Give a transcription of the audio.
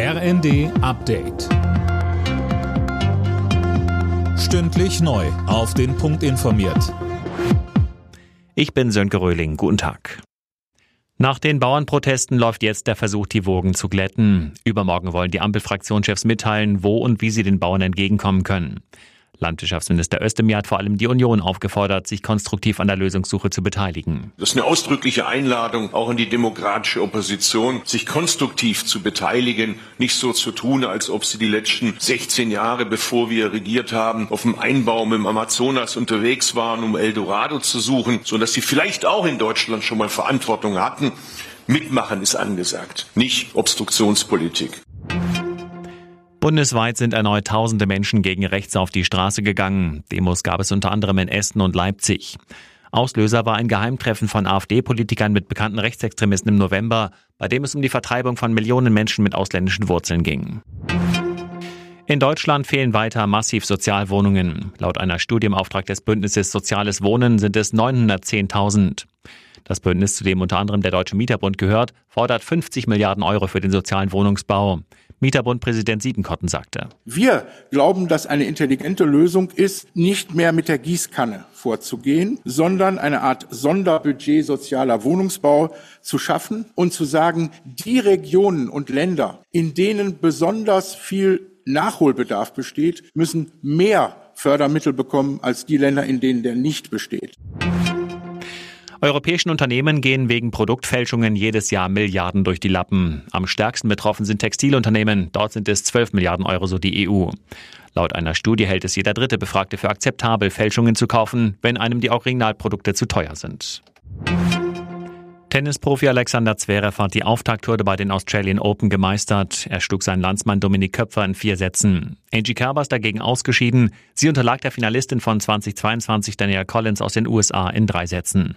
RND Update. Stündlich neu. Auf den Punkt informiert. Ich bin Sönke Röhling. Guten Tag. Nach den Bauernprotesten läuft jetzt der Versuch, die Wogen zu glätten. Übermorgen wollen die Ampelfraktionschefs mitteilen, wo und wie sie den Bauern entgegenkommen können. Landwirtschaftsminister Özdemir hat vor allem die Union aufgefordert, sich konstruktiv an der Lösungssuche zu beteiligen. Das ist eine ausdrückliche Einladung auch an die demokratische Opposition, sich konstruktiv zu beteiligen, nicht so zu tun, als ob sie die letzten 16 Jahre, bevor wir regiert haben, auf dem Einbaum im Amazonas unterwegs waren, um Eldorado zu suchen, sondern dass sie vielleicht auch in Deutschland schon mal Verantwortung hatten. Mitmachen ist angesagt, nicht Obstruktionspolitik. Bundesweit sind erneut tausende Menschen gegen rechts auf die Straße gegangen. Demos gab es unter anderem in Essen und Leipzig. Auslöser war ein Geheimtreffen von AfD-Politikern mit bekannten Rechtsextremisten im November, bei dem es um die Vertreibung von Millionen Menschen mit ausländischen Wurzeln ging. In Deutschland fehlen weiter massiv Sozialwohnungen. Laut einer Studie im Auftrag des Bündnisses Soziales Wohnen sind es 910.000. Das Bündnis, zu dem unter anderem der Deutsche Mieterbund gehört, fordert 50 Milliarden Euro für den sozialen Wohnungsbau. Mieterbund-Präsident Siebenkotten sagte. Wir glauben, dass eine intelligente Lösung ist, nicht mehr mit der Gießkanne vorzugehen, sondern eine Art Sonderbudget sozialer Wohnungsbau zu schaffen und zu sagen, die Regionen und Länder, in denen besonders viel Nachholbedarf besteht, müssen mehr Fördermittel bekommen als die Länder, in denen der nicht besteht. Europäischen Unternehmen gehen wegen Produktfälschungen jedes Jahr Milliarden durch die Lappen. Am stärksten betroffen sind Textilunternehmen. Dort sind es 12 Milliarden Euro, so die EU. Laut einer Studie hält es jeder dritte Befragte für akzeptabel, Fälschungen zu kaufen, wenn einem die Originalprodukte zu teuer sind. Tennisprofi Alexander Zverev hat die Auftakthürde bei den Australian Open gemeistert. Er schlug seinen Landsmann Dominik Köpfer in vier Sätzen. Angie Kerber ist dagegen ausgeschieden. Sie unterlag der Finalistin von 2022 Danielle Collins aus den USA in drei Sätzen.